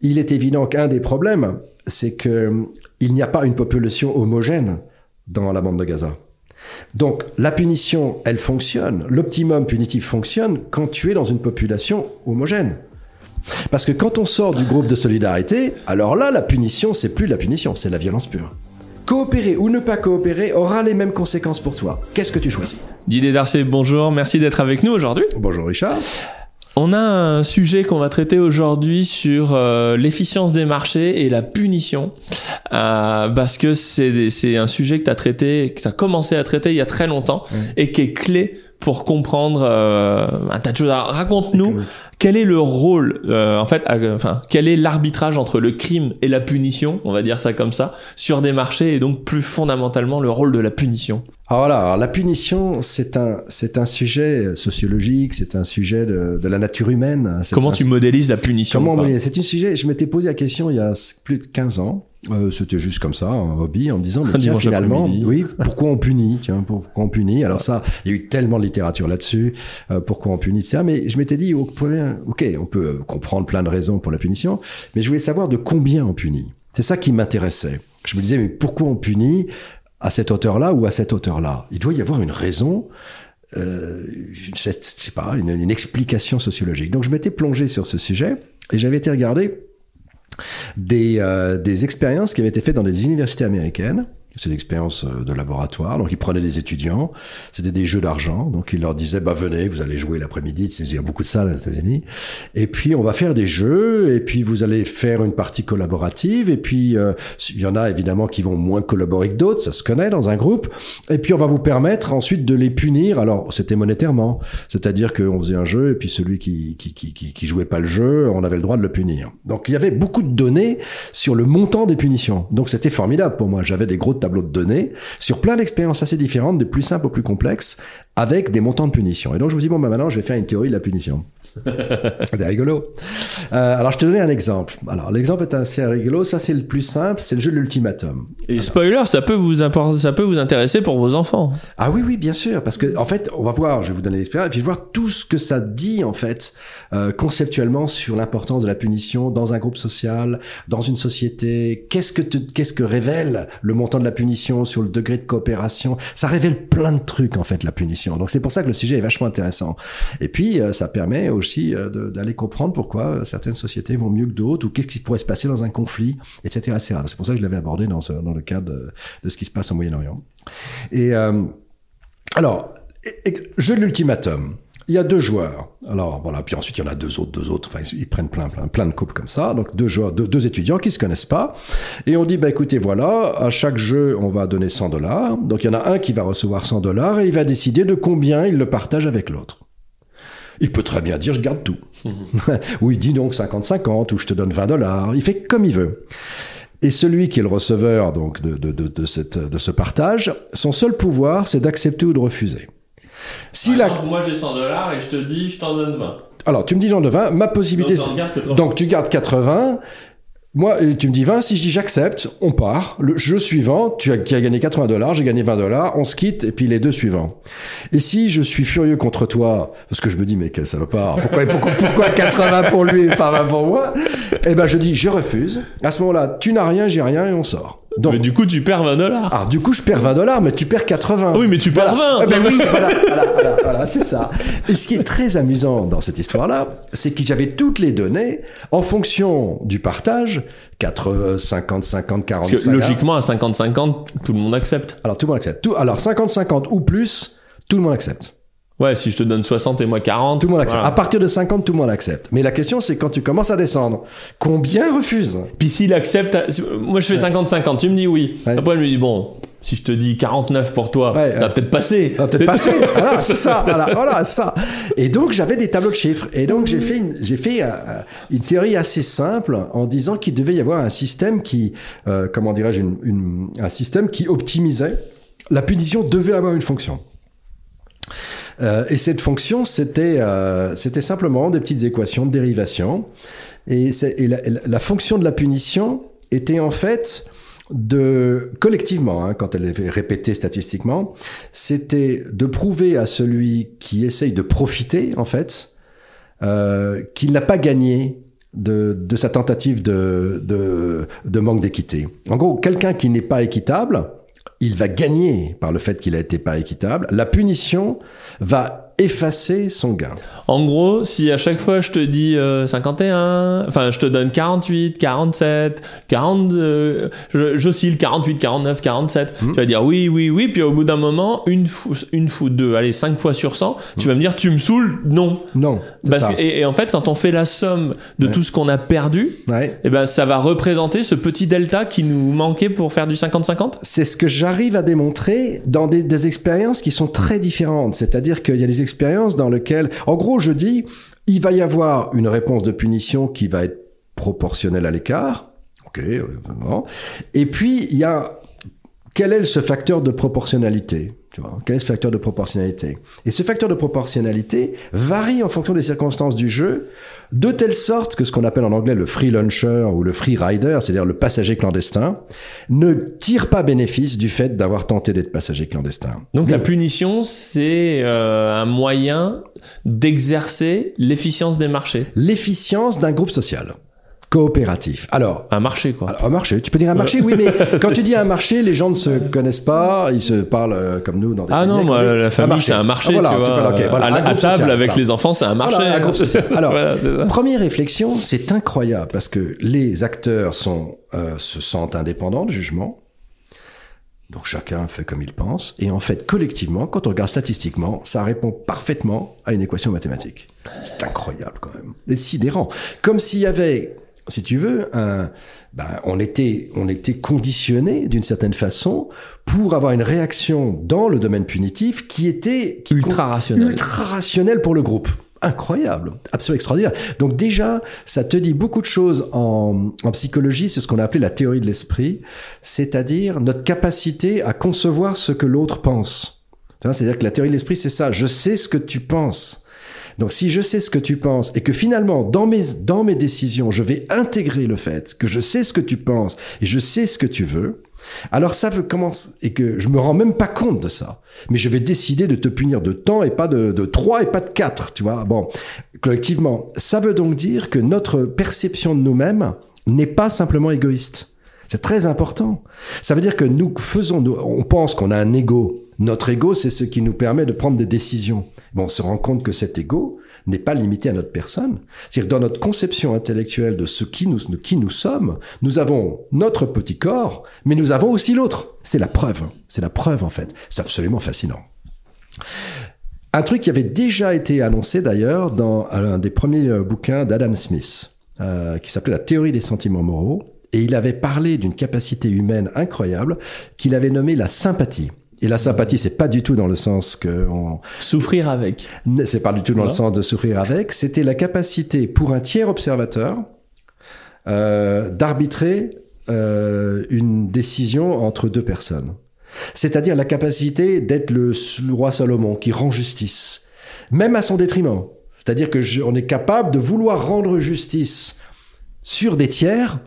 il est évident qu'un des problèmes, c'est que il n'y a pas une population homogène dans la bande de Gaza. Donc la punition, elle fonctionne, l'optimum punitif fonctionne quand tu es dans une population homogène. Parce que quand on sort du groupe de solidarité, alors là, la punition, c'est plus la punition, c'est la violence pure. Coopérer ou ne pas coopérer aura les mêmes conséquences pour toi. Qu'est-ce que tu choisis? Didier Darcé, bonjour, merci d'être avec nous aujourd'hui. Bonjour Richard. On a un sujet qu'on va traiter aujourd'hui sur euh, l'efficience des marchés et la punition, euh, parce que c'est un sujet que tu as traité, que tu as commencé à traiter il y a très longtemps et qui est clé pour comprendre euh, un tas de choses. Raconte-nous quel est le rôle, euh, en fait, enfin, quel est l'arbitrage entre le crime et la punition, on va dire ça comme ça, sur des marchés et donc plus fondamentalement le rôle de la punition? Alors voilà, alors la punition, c'est un, c'est un sujet sociologique, c'est un sujet de, de, la nature humaine. Comment tu modélises la punition Comment C'est un sujet. Je m'étais posé la question il y a plus de 15 ans. Euh, c'était juste comme ça, un hobby, en me disant, mais tiens, finalement, oui, pourquoi on punit tiens, Pourquoi on punit? Alors ça, il y a eu tellement de littérature là-dessus, euh, pourquoi on punit, etc. Mais je m'étais dit, ok, on peut comprendre plein de raisons pour la punition, mais je voulais savoir de combien on punit. C'est ça qui m'intéressait. Je me disais, mais pourquoi on punit à cette hauteur-là ou à cette hauteur-là Il doit y avoir une raison. Euh, je sais pas, une, une explication sociologique. Donc je m'étais plongé sur ce sujet et j'avais été regarder des, euh, des expériences qui avaient été faites dans des universités américaines c'est une expérience euh, de laboratoire. Donc, ils prenaient des étudiants. C'était des jeux d'argent. Donc, ils leur disaient, bah, venez, vous allez jouer l'après-midi. Il y a beaucoup de salles aux États-Unis. Et puis, on va faire des jeux. Et puis, vous allez faire une partie collaborative. Et puis, euh, il y en a évidemment qui vont moins collaborer que d'autres. Ça se connaît dans un groupe. Et puis, on va vous permettre ensuite de les punir. Alors, c'était monétairement. C'est-à-dire qu'on faisait un jeu et puis celui qui, qui, qui, jouait pas le jeu, on avait le droit de le punir. Donc, il y avait beaucoup de données sur le montant des punitions. Donc, c'était formidable pour moi. J'avais des gros tableau de données sur plein d'expériences assez différentes, des plus simples aux plus complexes, avec des montants de punition. Et donc je me dis, bon, bah, maintenant je vais faire une théorie de la punition. c'est rigolo. Euh, alors je te donner un exemple. Alors l'exemple est assez rigolo. Ça c'est le plus simple, c'est le jeu de l'ultimatum. Et spoiler, ça peut vous ça peut vous intéresser pour vos enfants. Ah oui oui bien sûr parce que en fait on va voir, je vais vous donner l'expérience et puis voir tout ce que ça dit en fait euh, conceptuellement sur l'importance de la punition dans un groupe social, dans une société. Qu'est-ce que qu'est-ce que révèle le montant de la punition sur le degré de coopération? Ça révèle plein de trucs en fait la punition. Donc c'est pour ça que le sujet est vachement intéressant. Et puis euh, ça permet aussi euh, d'aller comprendre pourquoi euh, certaines sociétés vont mieux que d'autres ou qu'est-ce qui pourrait se passer dans un conflit, etc. C'est pour ça que je l'avais abordé dans le cadre de, ce qui se passe au Moyen-Orient. Et alors, jeu de l'ultimatum il y a deux joueurs. Alors voilà, puis ensuite il y en a deux autres, deux autres. Enfin, ils prennent plein, plein, plein de coupes comme ça. Donc deux joueurs, deux, étudiants qui se connaissent pas. Et on dit bah écoutez voilà, à chaque jeu on va donner 100 dollars. Donc il y en a un qui va recevoir 100 dollars et il va décider de combien il le partage avec l'autre. Il peut très bien dire je garde tout. ou il dit donc 50-50 ou je te donne 20 dollars. Il fait comme il veut. Et celui qui est le receveur donc de, de, de, de, cette, de ce partage, son seul pouvoir c'est d'accepter ou de refuser. Si la... moi j'ai 100 dollars et je te dis, je t'en donne 20. Alors, tu me dis j'en donne 20, ma possibilité c'est. Donc, tu gardes 80. Moi, tu me dis 20, si je dis j'accepte, on part. Le jeu suivant, tu as, qui a gagné 80 dollars, j'ai gagné 20 dollars, on se quitte, et puis les deux suivants. Et si je suis furieux contre toi, parce que je me dis, mais quel salopard, pourquoi, pourquoi, pourquoi 80 pour lui et pas 20 pour moi? Eh ben, je dis, je refuse. À ce moment-là, tu n'as rien, j'ai rien, et on sort. Donc, mais du coup, tu perds 20 dollars. Alors, du coup, je perds 20 dollars, mais tu perds 80. Oui, mais tu perds 20. Eh ben oui, voilà, voilà, voilà, c'est ça. Et ce qui est très amusant dans cette histoire-là, c'est que j'avais toutes les données en fonction du partage, 80, 50, 50, 40, Parce que logiquement, à 50, 50, tout le monde accepte. Alors, tout le monde accepte. Tout, alors, 50, 50 ou plus, tout le monde accepte. Ouais, si je te donne 60 et moi 40. Tout le monde accepte. À partir de 50, tout le monde accepte. Mais la question, c'est quand tu commences à descendre, combien refuse Puis s'il accepte, moi je fais 50-50, tu me dis oui. Après, je lui dis bon, si je te dis 49 pour toi, ça va peut-être passer. Ça va peut-être passer. voilà, c'est ça. Voilà, voilà ça. Et donc, j'avais des tableaux de chiffres. Et donc, j'ai fait une, j'ai fait euh, une théorie assez simple en disant qu'il devait y avoir un système qui, euh, comment dirais-je, une, un système qui optimisait. La punition devait avoir une fonction. Euh, et cette fonction, c'était euh, simplement des petites équations de dérivation. Et, et la, la, fonction de la punition était en fait de collectivement, hein, quand elle est répétée statistiquement, c'était de prouver à celui qui essaye de profiter en fait euh, qu'il n'a pas gagné de, de sa tentative de, de, de manque d'équité. En gros, quelqu'un qui n'est pas équitable, il va gagner par le fait qu'il a été pas équitable. La punition va effacer son gain. En gros, si à chaque fois je te dis 51, euh, enfin je te donne 48, 47, 40, j'oscille 48, 49, 47, tu vas dire oui, oui, oui, puis au bout d'un moment, une fois, une fois, deux, allez, cinq fois sur 100, tu vas me dire tu me saoules, non. Non. Et, en fait, quand on fait la somme de tout ce qu'on a perdu, et eh ben ça va représenter ce petit delta qui nous manquait pour faire du 50-50. C'est ce que j'arrive à démontrer dans des, des expériences qui sont très différentes. C'est-à-dire qu'il y a des dans lequel, en gros, je dis, il va y avoir une réponse de punition qui va être proportionnelle à l'écart. Ok, Et puis, il y a, quel est ce facteur de proportionnalité? Tu vois, quel est ce facteur de proportionnalité Et ce facteur de proportionnalité varie en fonction des circonstances du jeu, de telle sorte que ce qu'on appelle en anglais le free luncher ou le free rider, c'est-à-dire le passager clandestin, ne tire pas bénéfice du fait d'avoir tenté d'être passager clandestin. Donc la punition, c'est euh, un moyen d'exercer l'efficience des marchés. L'efficience d'un groupe social coopératif. Alors un marché quoi. un marché. Tu peux dire un marché, oui, mais quand tu dis un marché, les gens ne se connaissent pas, ils se parlent euh, comme nous dans des. Ah non, moi la famille c'est un marché. Ah, voilà, tu vois. Voilà, à, table avec les enfants, c'est un marché. Voilà, un groupe social. Alors première réflexion, c'est incroyable parce que les acteurs sont euh, se sentent indépendants de jugement. Donc chacun fait comme il pense. Et en fait, collectivement, quand on regarde statistiquement, ça répond parfaitement à une équation mathématique. C'est incroyable quand même. Décidérant. Comme s'il y avait si tu veux, ben, on était, on était conditionné d'une certaine façon pour avoir une réaction dans le domaine punitif qui était ultra rationnelle, ultra rationnelle pour le groupe. Incroyable, absolument extraordinaire. Donc déjà, ça te dit beaucoup de choses en, en psychologie, c'est ce qu'on a appelé la théorie de l'esprit, c'est-à-dire notre capacité à concevoir ce que l'autre pense. C'est-à-dire que la théorie de l'esprit, c'est ça. Je sais ce que tu penses. Donc si je sais ce que tu penses et que finalement dans mes dans mes décisions, je vais intégrer le fait que je sais ce que tu penses et je sais ce que tu veux, alors ça veut commencer et que je me rends même pas compte de ça. Mais je vais décider de te punir de temps et pas de, de 3 et pas de 4, tu vois. Bon, collectivement, ça veut donc dire que notre perception de nous-mêmes n'est pas simplement égoïste. C'est très important. Ça veut dire que nous faisons, on pense qu'on a un ego. Notre ego, c'est ce qui nous permet de prendre des décisions on se rend compte que cet ego n'est pas limité à notre personne. C'est-à-dire dans notre conception intellectuelle de ce qui nous, qui nous sommes, nous avons notre petit corps, mais nous avons aussi l'autre. C'est la preuve. C'est la preuve, en fait. C'est absolument fascinant. Un truc qui avait déjà été annoncé d'ailleurs dans un des premiers euh, bouquins d'Adam Smith, euh, qui s'appelait La théorie des sentiments moraux, et il avait parlé d'une capacité humaine incroyable qu'il avait nommée la sympathie. Et la sympathie, c'est pas du tout dans le sens que on... souffrir avec. C'est pas du tout dans le sens de souffrir avec. C'était la capacité pour un tiers observateur euh, d'arbitrer euh, une décision entre deux personnes. C'est-à-dire la capacité d'être le, roi Salomon qui rend justice, même à son détriment. C'est-à-dire que on est capable de vouloir rendre justice sur des tiers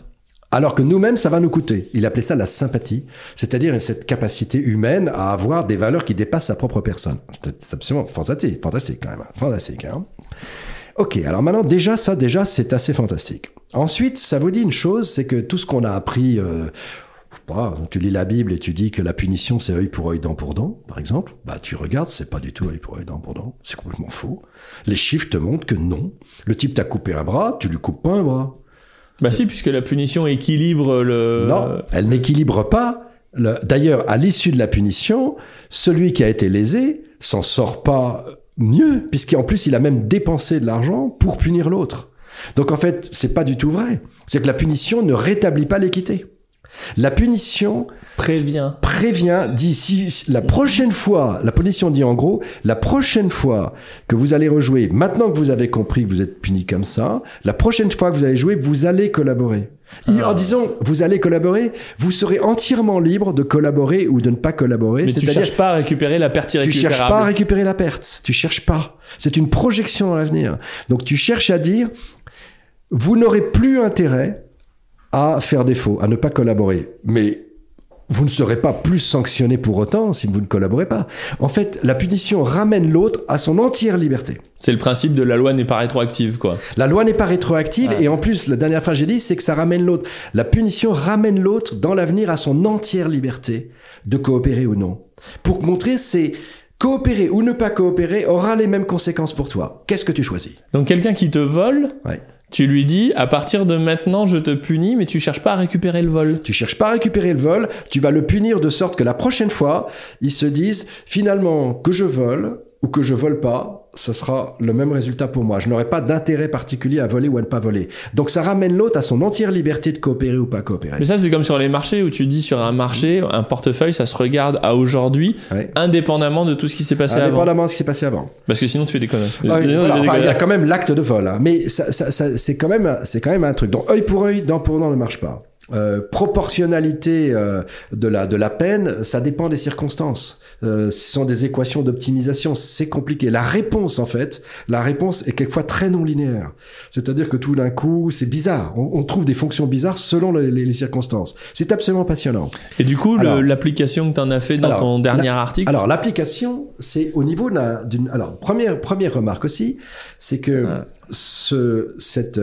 alors que nous-mêmes, ça va nous coûter. Il appelait ça la sympathie, c'est-à-dire cette capacité humaine à avoir des valeurs qui dépassent sa propre personne. C'est absolument fantastique, fantastique quand même, fantastique. Hein ok, alors maintenant déjà ça, déjà c'est assez fantastique. Ensuite, ça vous dit une chose, c'est que tout ce qu'on a appris, euh, tu lis la Bible et tu dis que la punition c'est œil pour œil, dent pour dent, par exemple, bah tu regardes, c'est pas du tout œil pour œil, dent pour dent, c'est complètement faux. Les chiffres te montrent que non. Le type t'a coupé un bras, tu lui coupes pas un bras. Bah si, puisque la punition équilibre le... Non, elle n'équilibre pas. D'ailleurs, à l'issue de la punition, celui qui a été lésé s'en sort pas mieux, puisqu'en plus il a même dépensé de l'argent pour punir l'autre. Donc en fait, c'est pas du tout vrai. C'est que la punition ne rétablit pas l'équité. La punition prévient. Prévient, d'ici la prochaine fois, la punition dit en gros, la prochaine fois que vous allez rejouer, maintenant que vous avez compris que vous êtes puni comme ça, la prochaine fois que vous allez jouer, vous allez collaborer. Ah. En disant, vous allez collaborer, vous serez entièrement libre de collaborer ou de ne pas collaborer. Mais tu cherches pas à récupérer la perte irrécupérable. Tu cherches pas à récupérer la perte. Tu cherches pas. C'est une projection dans l'avenir. Donc tu cherches à dire, vous n'aurez plus intérêt à faire défaut, à ne pas collaborer. Mais vous ne serez pas plus sanctionné pour autant si vous ne collaborez pas. En fait, la punition ramène l'autre à son entière liberté. C'est le principe de la loi n'est pas rétroactive, quoi. La loi n'est pas rétroactive, et en plus, la dernière fois j'ai dit, c'est que ça ramène l'autre. La punition ramène l'autre dans l'avenir à son entière liberté de coopérer ou non. Pour montrer, c'est coopérer ou ne pas coopérer aura les mêmes conséquences pour toi. Qu'est-ce que tu choisis? Donc quelqu'un qui te vole, tu lui dis, à partir de maintenant, je te punis, mais tu cherches pas à récupérer le vol. Tu cherches pas à récupérer le vol, tu vas le punir de sorte que la prochaine fois, ils se disent, finalement, que je vole ou que je vole pas, ça sera le même résultat pour moi. Je n'aurai pas d'intérêt particulier à voler ou à ne pas voler. Donc ça ramène l'autre à son entière liberté de coopérer ou pas coopérer. Mais ça, c'est comme sur les marchés où tu dis sur un marché, un portefeuille, ça se regarde à aujourd'hui, indépendamment de tout ce qui s'est passé avant. Indépendamment de ce qui s'est passé avant. Parce que sinon tu fais des conneries. Ah il y a quand même l'acte de vol, hein. mais ça, ça, ça, c'est quand même, c'est quand même un truc. Donc œil pour œil, dent pour dent ne marche pas. Euh, proportionnalité euh, de la de la peine, ça dépend des circonstances. Euh, ce sont des équations d'optimisation, c'est compliqué. La réponse en fait, la réponse est quelquefois très non linéaire. C'est-à-dire que tout d'un coup, c'est bizarre. On, on, trouve des fonctions bizarres selon les, les, circonstances. C'est absolument passionnant. Et du coup, l'application que tu en as fait dans ton dernier article. Alors l'application, c'est au niveau d'une. Alors première première remarque aussi, c'est que ce cette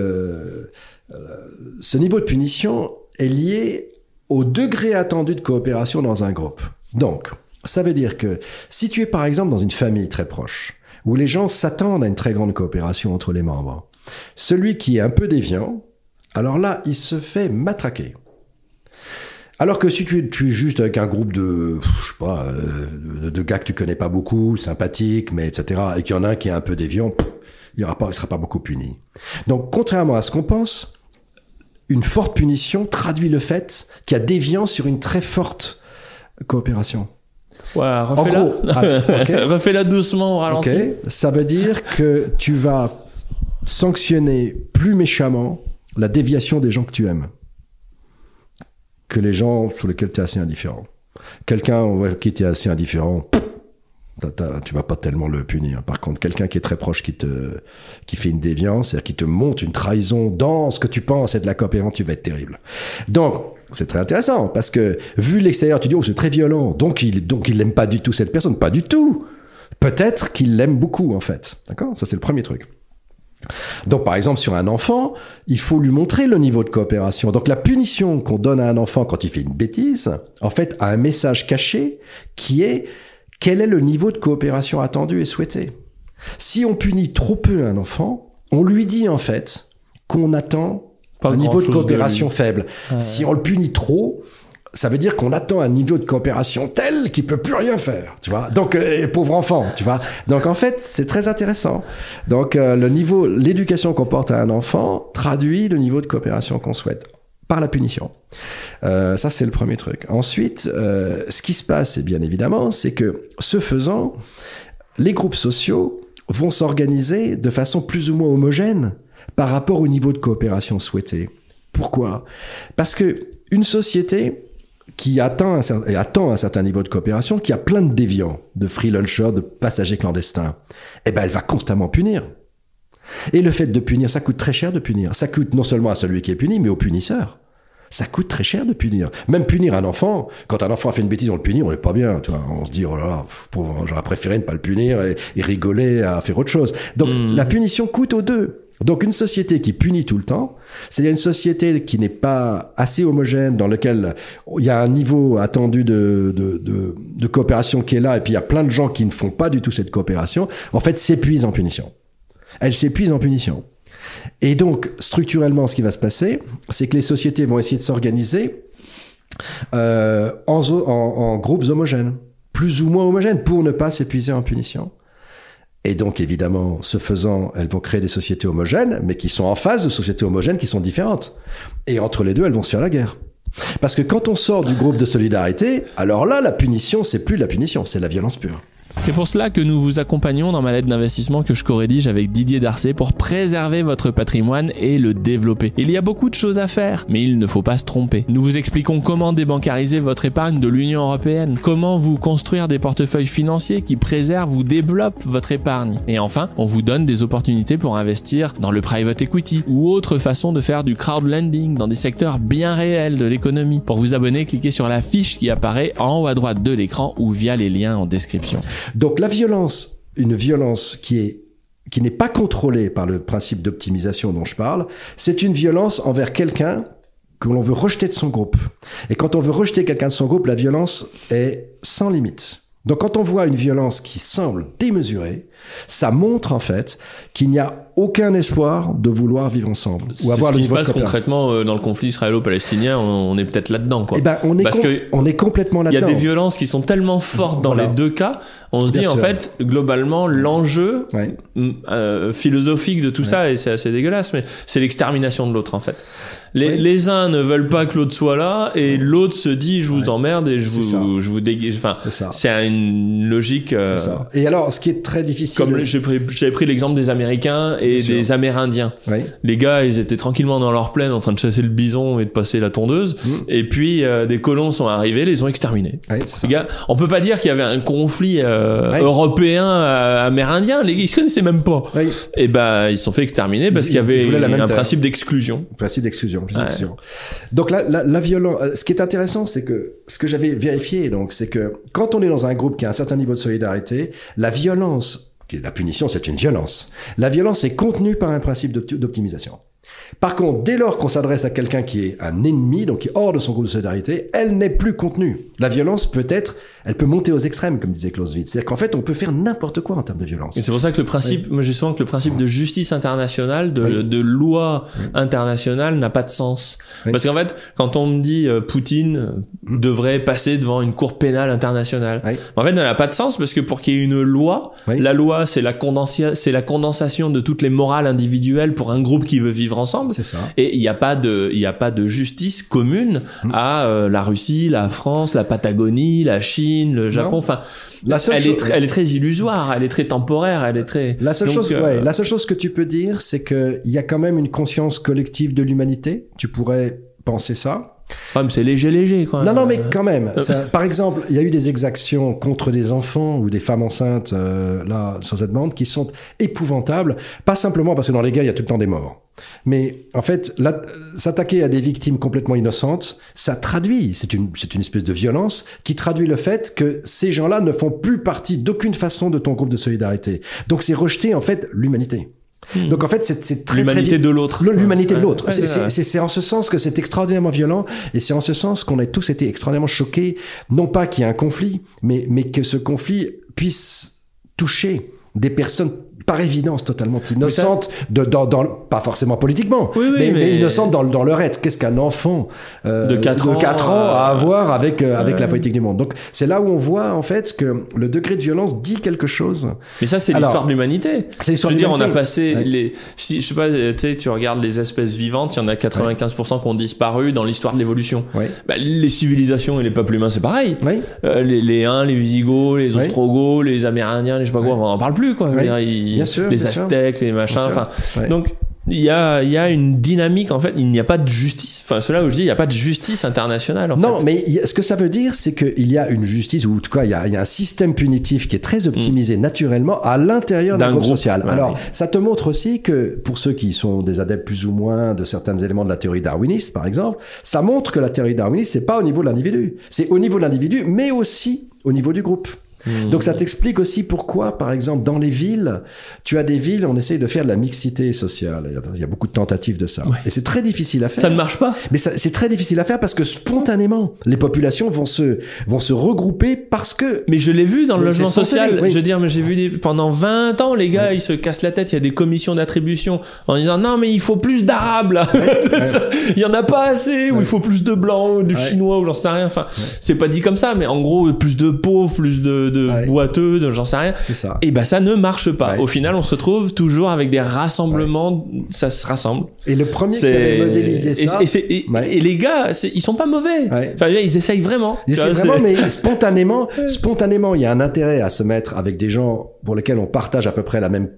ce niveau de punition est lié au degré attendu de coopération dans un groupe. Donc, ça veut dire que si tu es par exemple dans une famille très proche, où les gens s'attendent à une très grande coopération entre les membres, celui qui est un peu déviant, alors là, il se fait matraquer. Alors que si tu es, juste avec un groupe de, je sais pas, euh, de, gars que tu connais pas beaucoup, sympathiques, mais etc., et qu'il y en a un qui est un peu déviant, il ne sera pas beaucoup puni. Donc, contrairement à ce qu'on pense, une forte punition traduit le fait qu'il y a déviance sur une très forte coopération. Voilà, refais-la. Ah, refais-la doucement au ralenti. Ça veut dire que tu vas sanctionner plus méchamment la déviation des gens que tu aimes que les gens sur lesquels tu es assez indifférent. Quelqu'un qui était assez indifférent, tu vas pas tellement le punir. Par contre, quelqu'un qui est très proche, qui te, qui fait une déviance, c'est-à-dire qui te monte une trahison dans ce que tu penses être la coopérante, tu vas être terrible. Donc, c'est très intéressant parce que vu l'extérieur, tu dis oh c'est très violent, donc il donc il l'aime pas du tout cette personne, pas du tout. Peut-être qu'il l'aime beaucoup en fait, d'accord? Ça c'est le premier truc. Donc par exemple sur un enfant, il faut lui montrer le niveau de coopération. Donc la punition qu'on donne à un enfant quand il fait une bêtise, en fait, a un message caché qui est quel est le niveau de coopération attendu et souhaité? Si on punit trop peu un enfant, on lui dit en fait qu'on attend un niveau de coopération faible. Si on le punit trop, ça veut dire qu'on attend un niveau de coopération tel qu'il peut plus rien faire, tu vois. Donc euh, pauvre enfant, tu vois. Donc en fait, c'est très intéressant. Donc euh, le niveau l'éducation qu'on porte à un enfant traduit le niveau de coopération qu'on souhaite par la punition. Euh, ça, c'est le premier truc. Ensuite, euh, ce qui se passe, et bien évidemment, c'est que ce faisant, les groupes sociaux vont s'organiser de façon plus ou moins homogène par rapport au niveau de coopération souhaité. Pourquoi? Parce que une société qui atteint un, un certain niveau de coopération, qui a plein de déviants, de freelancers, de passagers clandestins, eh ben elle va constamment punir. Et le fait de punir, ça coûte très cher de punir. Ça coûte non seulement à celui qui est puni, mais au punisseur ça coûte très cher de punir. Même punir un enfant, quand un enfant a fait une bêtise, on le punit, on n'est pas bien. Tu vois, on se dit, oh là là, j'aurais préféré ne pas le punir et, rigoler à faire autre chose. Donc hmm. la punition coûte aux deux. Donc une société qui punit tout le temps, c'est une société qui n'est pas assez homogène, dans lequel il y a un niveau attendu de, de, de, de coopération qui est là, et puis il y a plein de gens qui ne font pas du tout cette coopération, en fait s'épuise en punition. Elle s'épuise en punition. Et donc, structurellement, ce qui va se passer, c'est que les sociétés vont essayer de s'organiser euh, en, en, groupes homogènes, plus ou moins homogènes, pour ne pas s'épuiser en punition. Et donc, évidemment, ce faisant, elles vont créer des sociétés homogènes, mais qui sont en face de sociétés homogènes qui sont différentes. Et entre les deux, elles vont se faire la guerre. Parce que quand on sort du groupe de solidarité, alors là, la punition, c'est plus la punition, c'est la violence pure. C'est pour cela que nous vous accompagnons dans ma lettre d'investissement que je co-rédige avec Didier Darcet pour préserver votre patrimoine et le développer. Il y a beaucoup de choses à faire, mais il ne faut pas se tromper. Nous vous expliquons comment débancariser votre épargne de l'Union européenne, comment vous construire des portefeuilles financiers qui préservent ou développent votre épargne. Et enfin, on vous donne des opportunités pour investir dans le private equity ou autre façon de faire du crowdlending dans des secteurs bien réels de l'économie. Pour vous abonner, cliquez sur la fiche qui apparaît en haut à droite de l'écran ou via les liens en description. Donc la violence, une violence qui est qui n'est pas contrôlée par le principe d'optimisation dont je parle, c'est une violence envers quelqu'un que l'on veut rejeter de son groupe. Et quand on veut rejeter quelqu'un de son groupe, la violence est sans limite. Donc quand on voit une violence qui semble démesurée, ça montre en fait qu'il n'y a aucun espoir de vouloir vivre ensemble ou avoir ce qui se passe concrètement euh, dans le conflit israélo-palestinien on, est peut-être là-dedans quoi. Eh ben on est parce que on est complètement là-dedans il y a des violences qui sont tellement fortes dans les deux cas on se dit en fait globalement l'enjeu euh, philosophique de tout ça et c'est assez dégueulasse mais c'est l'extermination de l'autre en fait. Les, les, uns ne veulent pas que l'autre soit là et l'autre se dit je vous emmerde et je vous je vous dégage enfin c'est une logique euh, et alors ce qui est très difficile comme j'ai pris j'avais pris l'exemple des américains et des Amérindiens. Les gars, ils étaient tranquillement dans leur plaine en train de chasser le bison et de passer la tondeuse. Mm. Et puis euh, des colons sont arrivés, les ont exterminés. ces gars, on peut pas dire qu'il y avait un conflit euh, européen euh, amérindien. Les, ils se connaissaient même pas. Et ben ils se sont fait exterminer parce qu'il y avait un principe d'exclusion. Principe d'exclusion. Donc là, la, la violence. Ce qui est intéressant, c'est que ce que j'avais vérifié, donc, c'est que quand on est dans un groupe qui a un certain niveau de solidarité, la violence la punition, c'est une violence. La violence est contenue par un principe d'optimisation. Par contre, dès lors qu'on s'adresse à quelqu'un qui est un ennemi, donc qui est hors de son groupe de solidarité, elle n'est plus contenue. La violence peut être elle peut monter aux extrêmes, comme disait Clausewitz. C'est-à-dire qu'en fait, on peut faire n'importe quoi en termes de violence. Et c'est pour ça que le principe, moi j'ai souvent que le principe de justice internationale, de, de loi internationale n'a pas de sens. Parce qu'en fait, quand on me dit euh, Poutine mm. devrait passer devant une cour pénale internationale, en fait, ça n'a pas de sens parce que pour qu'il y ait une loi, la loi c'est la condensation, c'est la condensation de toutes les morales individuelles pour un groupe qui veut vivre ensemble. C'est ça. Et il n'y a pas de, il n'y a pas de justice commune mm. à euh, la Russie, la France, la Patagonie, la Chine le Japon. Enfin, la elle, est très, elle est très illusoire, elle est très temporaire, elle est très. La seule chose, euh, ouais, la seule chose que tu peux dire, c'est que il y a quand même une conscience collective de l'humanité. Tu pourrais penser ça. Ah, c'est léger, léger, quoi. Non, non, mais quand même. Euh. par exemple, il y a eu des exactions contre des enfants ou des femmes enceintes, euh, là, sur cette bande, qui sont épouvantables. Pas simplement parce que dans les gars, il y a tout le temps des morts. Mais en fait, s'attaquer à des victimes complètement innocentes, ça traduit, c'est une, une espèce de violence qui traduit le fait que ces gens-là ne font plus partie d'aucune façon de ton groupe de solidarité. Donc c'est rejeter en fait l'humanité. Hmm. Donc en fait, c'est très l'humanité de l'autre. L'humanité de l'autre. c'est en ce sens que c'est extraordinairement violent, et c'est en ce sens qu'on a tous été extraordinairement choqués, non pas qu'il y ait un conflit, mais mais que ce conflit puisse toucher des personnes par évidence totalement innocente, de, dans, dans, pas forcément politiquement, mais, mais, innocente dans, dans leur être. Qu'est-ce qu'un enfant euh, de 4 ans, 4 ans à euh, avoir avec, euh, avec la politique du monde? Donc c'est là où on voit en fait que le degré de violence dit quelque chose. Mais ça c'est l'histoire de l'humanité. C'est l'histoire Je veux dire, on a passé les, si, je sais pas, tu sais, tu regardes les espèces vivantes, il y en a 95% qui ont disparu dans l'histoire de l'évolution. Bah, les civilisations et les peuples humains c'est pareil. les, les Huns, les Visigoths, les Ostrogoths, les Amérindiens, les je sais pas quoi, on en parle plus quoi. Dire, les Aztèques, les machins. Enfin, donc il y a, y a une dynamique en fait. Il n'y a pas de justice. Enfin, cela où je dis, il n'y a pas de justice internationale. En non, mais ce que ça veut dire, c'est qu'il y a une justice ou en tout cas, il y a, y a un système punitif qui est très optimisé mm. naturellement à l'intérieur d'un groupe, social. Alors, ça te montre aussi que pour ceux qui sont des adeptes plus ou moins de certains éléments de la théorie darwiniste, par exemple, ça montre que la théorie darwiniste, c'est pas au niveau de l'individu, c'est au niveau de l'individu, mais aussi au niveau du groupe. Hmm. Donc ça t'explique aussi pourquoi, par exemple, dans les villes, tu as des villes, on essaye de faire de la mixité sociale. Il y a beaucoup de tentatives de ça. Et c'est très difficile à faire. Ça ne marche pas. Mais c'est très difficile à faire parce que spontanément, les populations vont se, vont se regrouper parce que... Mais je l'ai vu dans le logement social. Je veux dire, mais j'ai vu des, pendant 20 ans, les gars, ils se cassent la tête. Il y a des commissions d'attribution en disant non, mais il faut plus d'arabes là. il y en a pas assez. Ou il faut plus de blancs, ou de chinois, ou j'en sais rien. Enfin, c'est pas dit comme ça, mais en gros, plus de pauvres, plus de de boiteux, de j'en sais rien. Ça. Et ben ça ne marche pas. Au final, on se retrouve toujours avec des rassemblements, ça se rassemble. Et le premier qui avait modélisé ça. Et, et, les gars, ils sont pas mauvais. Enfin, ils essayent vraiment. Ils essayent vraiment, mais spontanément, spontanément, il y a un intérêt à se mettre avec des gens pour lesquels on partage à peu près la même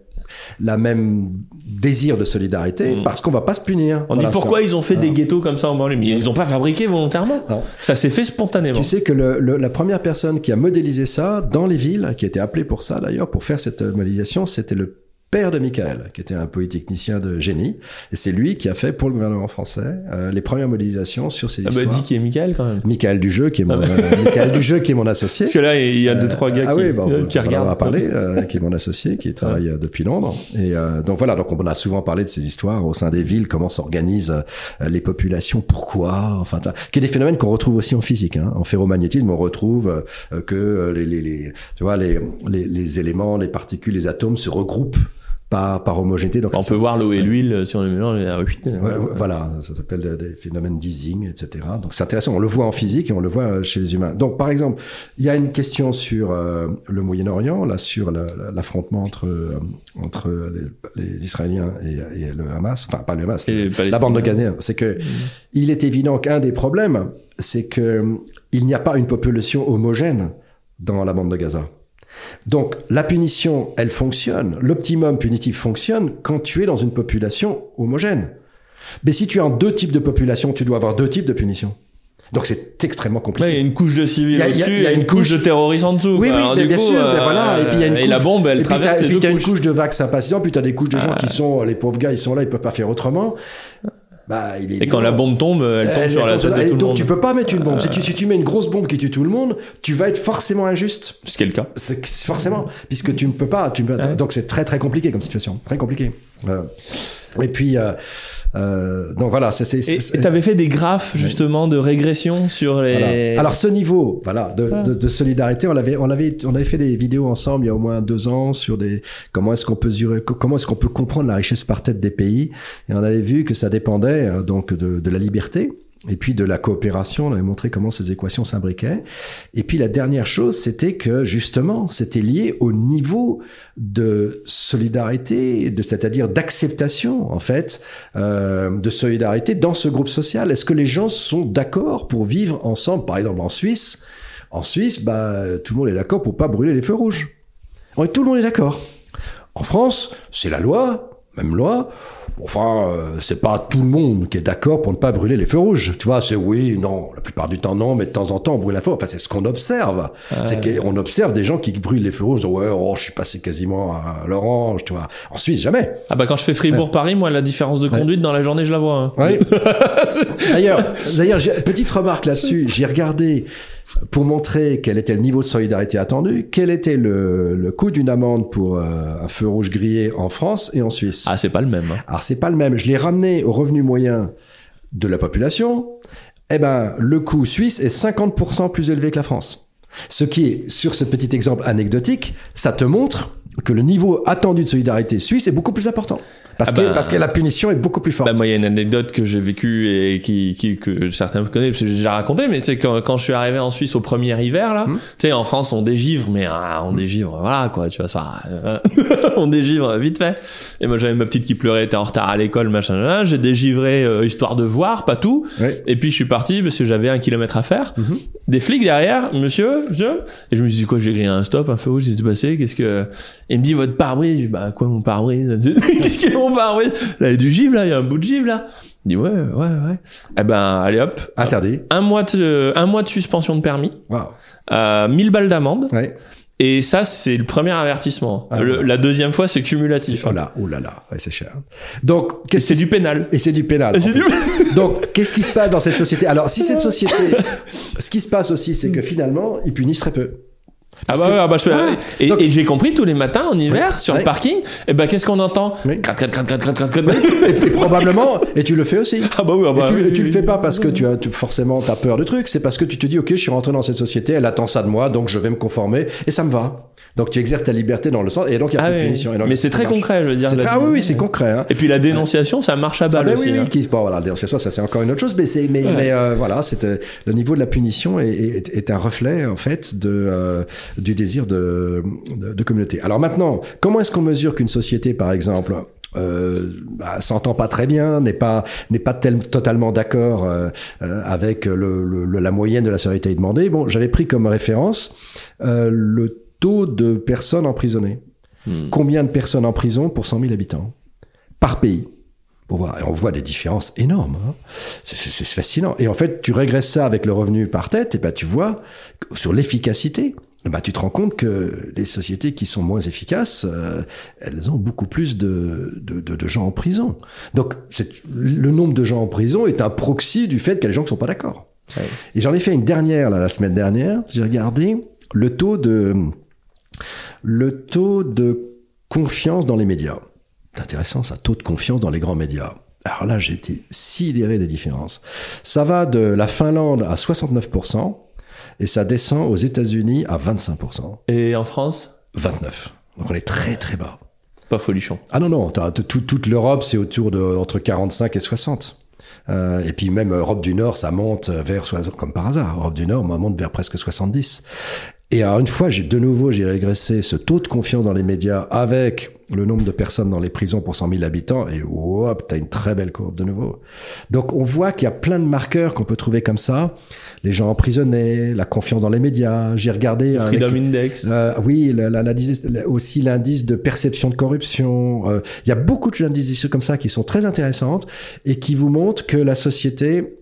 la même désir de solidarité mm. parce qu'on va pas se punir. On dit pourquoi ils ont fait des ghettos comme ça en banlieue Mais ils ont pas fabriqué volontairement. Ça s'est fait spontanément. Tu sais que le, la première personne qui a modélisé ça dans les villes, qui a été appelée pour ça d'ailleurs, pour faire cette modélisation, c'était le père de Michael, qui était un polytechnicien de génie. Et c'est lui qui a fait pour le gouvernement français euh, les premières modélisations sur ces ah bah, histoires. Bah dis qui est Michael quand même. Michael Dujeu, qui est mon, ah bah. Michael Dujeu, qui est mon associé. Parce que là, il y a deux, trois gars ah qui, oui, bon, qui regardent. On va parler, euh, qui est mon associé, qui travaille euh, depuis Londres. Et donc voilà, donc on a souvent parlé de ces histoires au sein des villes, comment s'organisent les populations, pourquoi, enfin, qui est des phénomènes qu'on retrouve aussi en physique. Hein. En ferromagnétisme, on retrouve que les, les, les, tu vois, les, les, les éléments, les particules, les atomes se regroupent par, par homogénéité. Donc on peut voir l'eau et l'huile on les mélange. voilà, ça s'appelle des phénomènes d'easing, etc. Donc c'est intéressant. On le voit en physique et on le voit chez les humains. Donc par exemple, il y a une question sur euh, le Moyen-Orient, là sur l'affrontement entre euh, entre les, les Israéliens et, et, le Hamas, enfin pas le Hamas, la bande de Gaza. C'est que mm. il est évident qu'un des problèmes, c'est que il n'y a pas une population homogène dans la bande de Gaza. Donc la punition, elle fonctionne, l'optimum punitif fonctionne quand tu es dans une population homogène. Mais si tu es en deux types de population, tu dois avoir deux types de punition. Donc c'est extrêmement compliqué. il y a une couche de civils au-dessus, il y, a une couche, de terroristes en dessous. Oui, oui, bien sûr. Voilà. Et puis il y a une couche, la bombe, elle traverse puis tu as une couche de vagues sympathisants, puis tu as des couches de gens qui sont, les pauvres gars, ils sont là, ils peuvent pas faire autrement. Bah, il est et quand la bombe tombe, elle tombe sur la tête de tout le monde. Donc tu peux pas mettre une bombe. Si, tu, si tu mets une grosse bombe qui tue tout le monde, tu vas être forcément injuste. Ce qui est le cas. C'est forcément, puisque tu ne peux pas. Tu, Donc c'est très très compliqué comme situation, très compliqué. Et puis. Euh, euh, donc voilà, c'est. Et tu avais fait des graphes justement de régression sur les. Alors ce niveau, voilà, de, ah. de, de, solidarité, on avait, on avait, on avait fait des vidéos ensemble il y a au moins deux ans sur des comment est-ce qu'on peut comment est-ce qu'on peut comprendre la richesse par tête des pays, et on avait vu que ça dépendait euh, donc de, de la liberté et puis de la coopération, on avait montré comment ces équations s'imbriquaient. Et puis la dernière chose, c'était que justement, c'était lié au niveau de solidarité, c'est-à-dire d'acceptation en fait, euh, de solidarité dans ce groupe social. Est-ce que les gens sont d'accord pour vivre ensemble? Par exemple, en Suisse, en Suisse, bah, tout le monde est d'accord pour pas brûler les feux rouges. Tout le monde est d'accord. En France, c'est la loi, même loi. Enfin, euh, c'est pas tout le monde qui est d'accord pour ne pas brûler les feux rouges. Tu vois, c'est oui, non, la plupart du temps non, mais de temps en temps on brûle la feu. Enfin, c'est ce qu'on observe. C'est qu'on observe des gens qui brûlent les feux rouges. Ouais, oh, je suis passé quasiment à l'orange, tu vois. En Suisse, jamais. Ah bah quand je fais Fribourg-Paris, moi, la différence de conduite dans la journée, je la vois. Hein. Oui. d'ailleurs, d'ailleurs, petite remarque là-dessus. J'ai regardé pour montrer quel était le niveau de solidarité attendu, quel était le, le coût d'une amende pour euh, un feu rouge grillé en France et en Suisse. Ah, c'est pas le même. Hein. Alors c'est pas le même. Je l'ai ramené au revenu moyen de la population. Eh ben, le coût suisse est 50% plus élevé que la France. Ce qui est, sur ce petit exemple anecdotique, ça te montre que le niveau attendu de solidarité suisse est beaucoup plus important. Parce, ah que, bah, parce que la punition est beaucoup plus forte. Bah moi, il y a une anecdote que j'ai vécue et qui, qui, que certains connaissent, parce que j'ai déjà raconté, mais c'est quand, quand je suis arrivé en Suisse au premier hiver, là, hmm. tu sais, en France, on dégivre, mais ah, on dégivre, voilà, quoi, tu vois, ça, euh, on dégivre vite fait. Et moi, j'avais ma petite qui pleurait, était en retard à l'école, machin, j'ai dégivré, euh, histoire de voir, pas tout. Et puis, je suis parti, parce que j'avais un kilomètre à faire. Mhm. Des flics derrière, monsieur, monsieur. Et je me suis dit, quoi, j'ai grillé un stop, un feu rouge, qu'est-ce qui s'est passé? Qu'est-ce que, il me dit, votre pare-brise. Bah, quoi, mon pare-brise? Qu'est-ce mon pare-brise? Là, il y a du givre, là, il y a un bout de givre, là. Il dit, ouais, ouais, ouais. Eh ben, allez hop. Interdit. Un mois de, un mois de suspension de permis. Wow. Euh, 1000 balles d'amende. Ouais. Et ça, c'est le premier avertissement. Ah, la deuxième fois, c'est cumulatif. Oh là, oh là là, ouais, c'est cher. Donc, c'est du pénal. Et c'est du pénal. Du... Donc, qu'est-ce qui se passe dans cette société? Alors, si cette société, ce qui se passe aussi, c'est que finalement, ils punissent très peu ah bah, ouais, ah bah je et, et j'ai compris tous les matins en hiver sur le parking, et eh ben qu'est-ce qu'on entend? Oui. et, probablement et tu le fais aussi. Ah bah oui, ah bah, et tu, tu le fais pas parce que tu as tu, forcément t'as peur de trucs, c'est parce que tu te dis OK, je suis rentré dans cette société, elle attend ça de moi, donc je vais me conformer et ça me va. Donc tu exerces ta liberté dans le sens et donc il y a ah plus de punition. mais c'est très concret, je veux dire. ah oui, oui c'est concret. Hein. Et puis la dénonciation, ça marche à balle ah ben aussi. Oui, hein. bon, voilà, la dénonciation, ça c'est encore une autre chose, mais c'est mais, mais euh, voilà, c'est euh, le niveau de la punition est, un reflet en fait de euh, du désir de, de, communauté. Alors maintenant, comment est-ce qu'on mesure qu'une société, par exemple, euh, bah, s'entend pas très bien, n'est pas n'est pas totalement d'accord euh, euh, avec le, la moyenne de la sécurité demandée? Bon, j'avais pris comme référence euh, le taux de personnes emprisonnées. Hmm. Combien de personnes en prison pour 100 000 habitants par pays? On voit des différences énormes. Hein. C'est fascinant. Et en fait, tu régresses ça avec le revenu par tête, et ben tu vois sur l'efficacité. Bah, tu te rends compte que les sociétés qui sont moins efficaces, euh, elles ont beaucoup plus de, de, de, gens en prison. Donc, le nombre de gens en prison est un proxy du fait qu'il y a des gens qui sont pas d'accord. Et j'en ai fait une dernière là, la semaine dernière. J'ai regardé le taux de le taux de confiance dans les médias. C'est intéressant, ça, taux de confiance dans les grands médias. Alors là, j'ai été sidéré des différences. Ça va de la Finlande à 69% et ça descend aux États-Unis à 25%. Et en France? 29. Donc on est très très bas. Pas folichon. Ah non, non, toute l'Europe, c'est autour de entre 45 et 60. Euh, et puis même Europe du Nord, ça monte vers, comme par hasard, Europe du Nord, monte vers presque 70. Et alors une fois, j'ai de nouveau, j'ai régressé ce taux de confiance dans les médias avec le nombre de personnes dans les prisons pour 100 000 habitants et hop, t'as une très belle courbe de nouveau. Donc on voit qu'il y a plein de marqueurs qu'on peut trouver comme ça. Les gens emprisonnés, la confiance dans les médias. J'ai regardé Freedom Index. Euh, oui, aussi l'indice de perception de corruption. Euh, il y a beaucoup d'indices comme ça qui sont très intéressantes et qui vous montrent que la société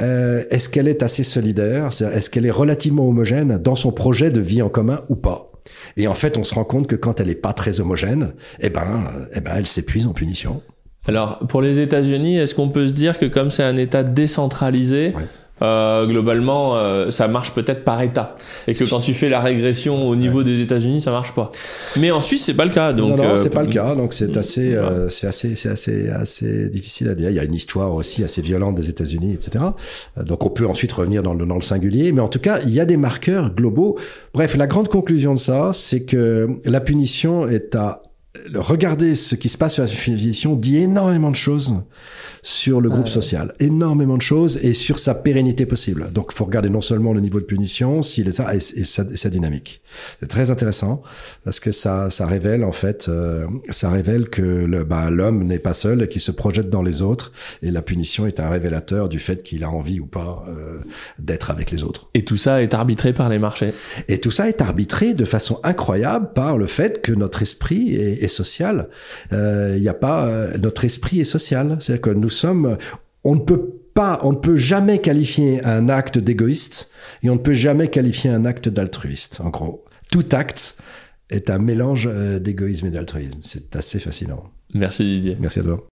euh, est-ce qu'elle est assez solidaire? Est-ce qu'elle est relativement homogène dans son projet de vie en commun ou pas? Et en fait, on se rend compte que quand elle n'est pas très homogène, eh ben, eh ben, elle s'épuise en punition. Alors, pour les États-Unis, est-ce qu'on peut se dire que comme c'est un État décentralisé, euh, globalement, euh, ça marche peut-être par État. Et que quand tu fais la régression au niveau des États-Unis, ça marche pas. Mais en Suisse, c'est pas le cas. Donc, non, non c'est pas le cas. Donc c'est assez, c'est assez, c'est assez, assez difficile à dire. Il y a une histoire aussi assez violente des États-Unis, etc. Donc on peut ensuite revenir dans le, dans le singulier. Mais en tout cas, il y a des marqueurs globaux. Bref, la grande conclusion de ça, c'est que la punition est à regarder ce qui se passe sur la punition dit énormément de choses sur le groupe social. Énormément de choses et sur sa pérennité possible. Donc, il faut regarder non seulement le niveau de punition, s'il est ça, et, sa, dynamique. C'est très intéressant parce que ça, ça révèle en fait, euh, ça révèle que le, bah, l'homme n'est pas seul, qu'il se projette dans les autres, et la punition est un révélateur du fait qu'il a envie ou pas euh, d'être avec les autres. Et tout ça est arbitré par les marchés. Et tout ça est arbitré de façon incroyable par le fait que notre esprit est, est social. Euh, il n'y a pas euh, notre esprit est social, c'est-à-dire que nous sommes, on ne peut pas, on ne peut jamais qualifier un acte d'égoïste et on ne peut jamais qualifier un acte d'altruiste. En gros, tout acte est un mélange euh, d'égoïsme et d'altruisme. C'est assez fascinant. Merci Didier. Merci à toi.